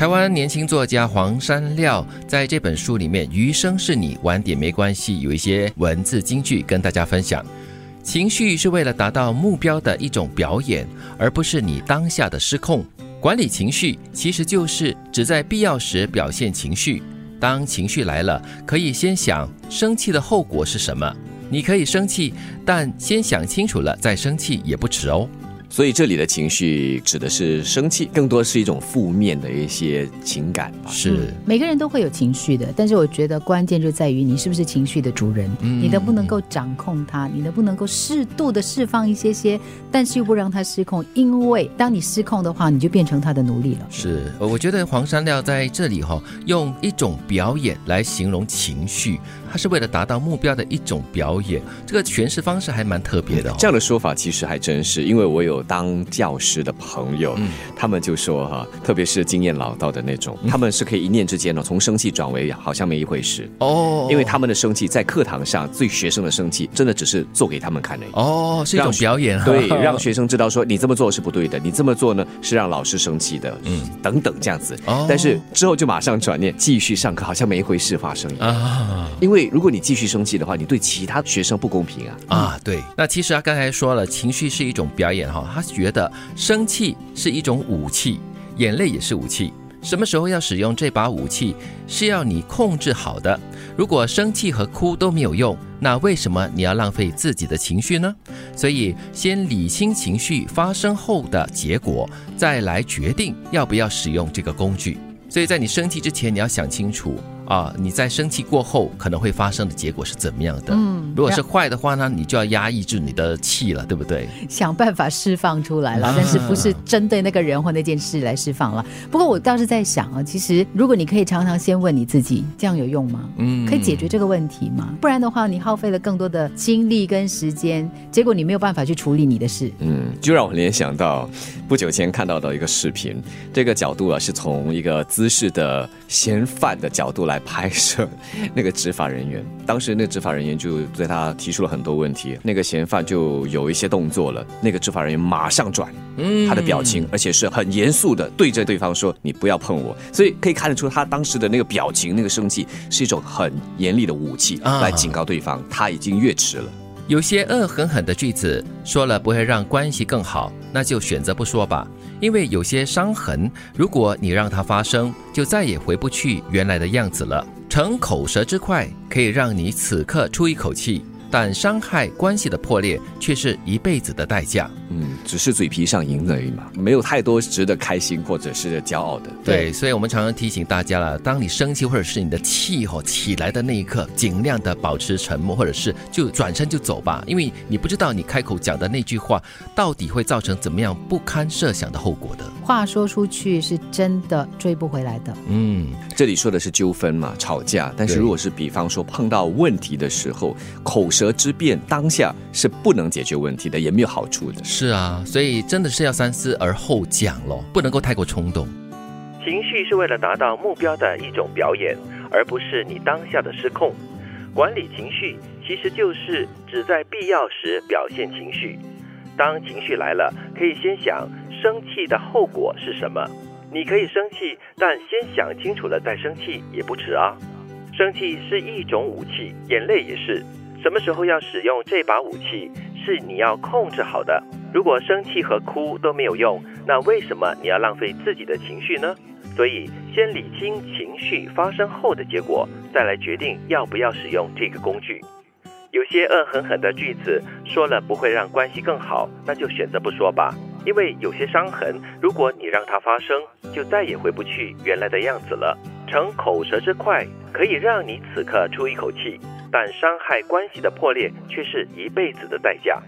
台湾年轻作家黄山料在这本书里面，《余生是你，晚点没关系》，有一些文字金句跟大家分享。情绪是为了达到目标的一种表演，而不是你当下的失控。管理情绪其实就是只在必要时表现情绪。当情绪来了，可以先想生气的后果是什么。你可以生气，但先想清楚了再生气也不迟哦。所以这里的情绪指的是生气，更多是一种负面的一些情感。是每个人都会有情绪的，但是我觉得关键就在于你是不是情绪的主人，你能不能够掌控它，你能不能够适度的释放一些些，但是又不让它失控。因为当你失控的话，你就变成他的奴隶了。是，我觉得黄山料在这里哈，用一种表演来形容情绪，它是为了达到目标的一种表演。这个诠释方式还蛮特别的。这样的说法其实还真是，因为我有。当教师的朋友，他们就说哈，特别是经验老道的那种，他们是可以一念之间呢，从生气转为好像没一回事哦。因为他们的生气在课堂上，对学生的生气，真的只是做给他们看的哦，是一种表演，对，让学生知道说你这么做是不对的，你这么做呢是让老师生气的，嗯，等等这样子。但是之后就马上转念继续上课，好像没一回事发生啊。因为如果你继续生气的话，你对其他学生不公平啊啊，对。那其实他刚才说了，情绪是一种表演哈。他觉得生气是一种武器，眼泪也是武器。什么时候要使用这把武器，是要你控制好的。如果生气和哭都没有用，那为什么你要浪费自己的情绪呢？所以，先理清情绪发生后的结果，再来决定要不要使用这个工具。所以在你生气之前，你要想清楚。啊，你在生气过后可能会发生的结果是怎么样的？嗯，如果是坏的话呢，你就要压抑住你的气了，对不对？想办法释放出来了，但是不是针对那个人或那件事来释放了？不过我倒是在想啊，其实如果你可以常常先问你自己，这样有用吗？嗯，可以解决这个问题吗？不然的话，你耗费了更多的精力跟时间，结果你没有办法去处理你的事。嗯，就让我联想到不久前看到的一个视频，这个角度啊是从一个姿势的嫌犯的角度来。拍摄 那个执法人员，当时那个执法人员就对他提出了很多问题，那个嫌犯就有一些动作了，那个执法人员马上转，嗯，他的表情，而且是很严肃的对着对方说：“你不要碰我。”所以可以看得出他当时的那个表情，那个生气是一种很严厉的武器来警告对方，他已经越迟了。有些恶狠狠的句子说了不会让关系更好，那就选择不说吧。因为有些伤痕，如果你让它发生，就再也回不去原来的样子了。逞口舌之快，可以让你此刻出一口气。但伤害关系的破裂却是一辈子的代价。嗯，只是嘴皮上赢而已嘛，没有太多值得开心或者是骄傲的。对，所以我们常常提醒大家了：当你生气或者是你的气吼起来的那一刻，尽量的保持沉默，或者是就转身就走吧，因为你不知道你开口讲的那句话到底会造成怎么样不堪设想的后果的。话说出去是真的追不回来的。嗯，这里说的是纠纷嘛，吵架。但是如果是比方说碰到问题的时候，口舌。之辩当下是不能解决问题的，也没有好处的。是啊，所以真的是要三思而后讲咯，不能够太过冲动。情绪是为了达到目标的一种表演，而不是你当下的失控。管理情绪其实就是只在必要时表现情绪。当情绪来了，可以先想生气的后果是什么。你可以生气，但先想清楚了再生气也不迟啊。生气是一种武器，眼泪也是。什么时候要使用这把武器，是你要控制好的。如果生气和哭都没有用，那为什么你要浪费自己的情绪呢？所以，先理清情绪发生后的结果，再来决定要不要使用这个工具。有些恶狠狠的句子说了不会让关系更好，那就选择不说吧。因为有些伤痕，如果你让它发生，就再也回不去原来的样子了。逞口舌之快，可以让你此刻出一口气。但伤害关系的破裂却是一辈子的代价。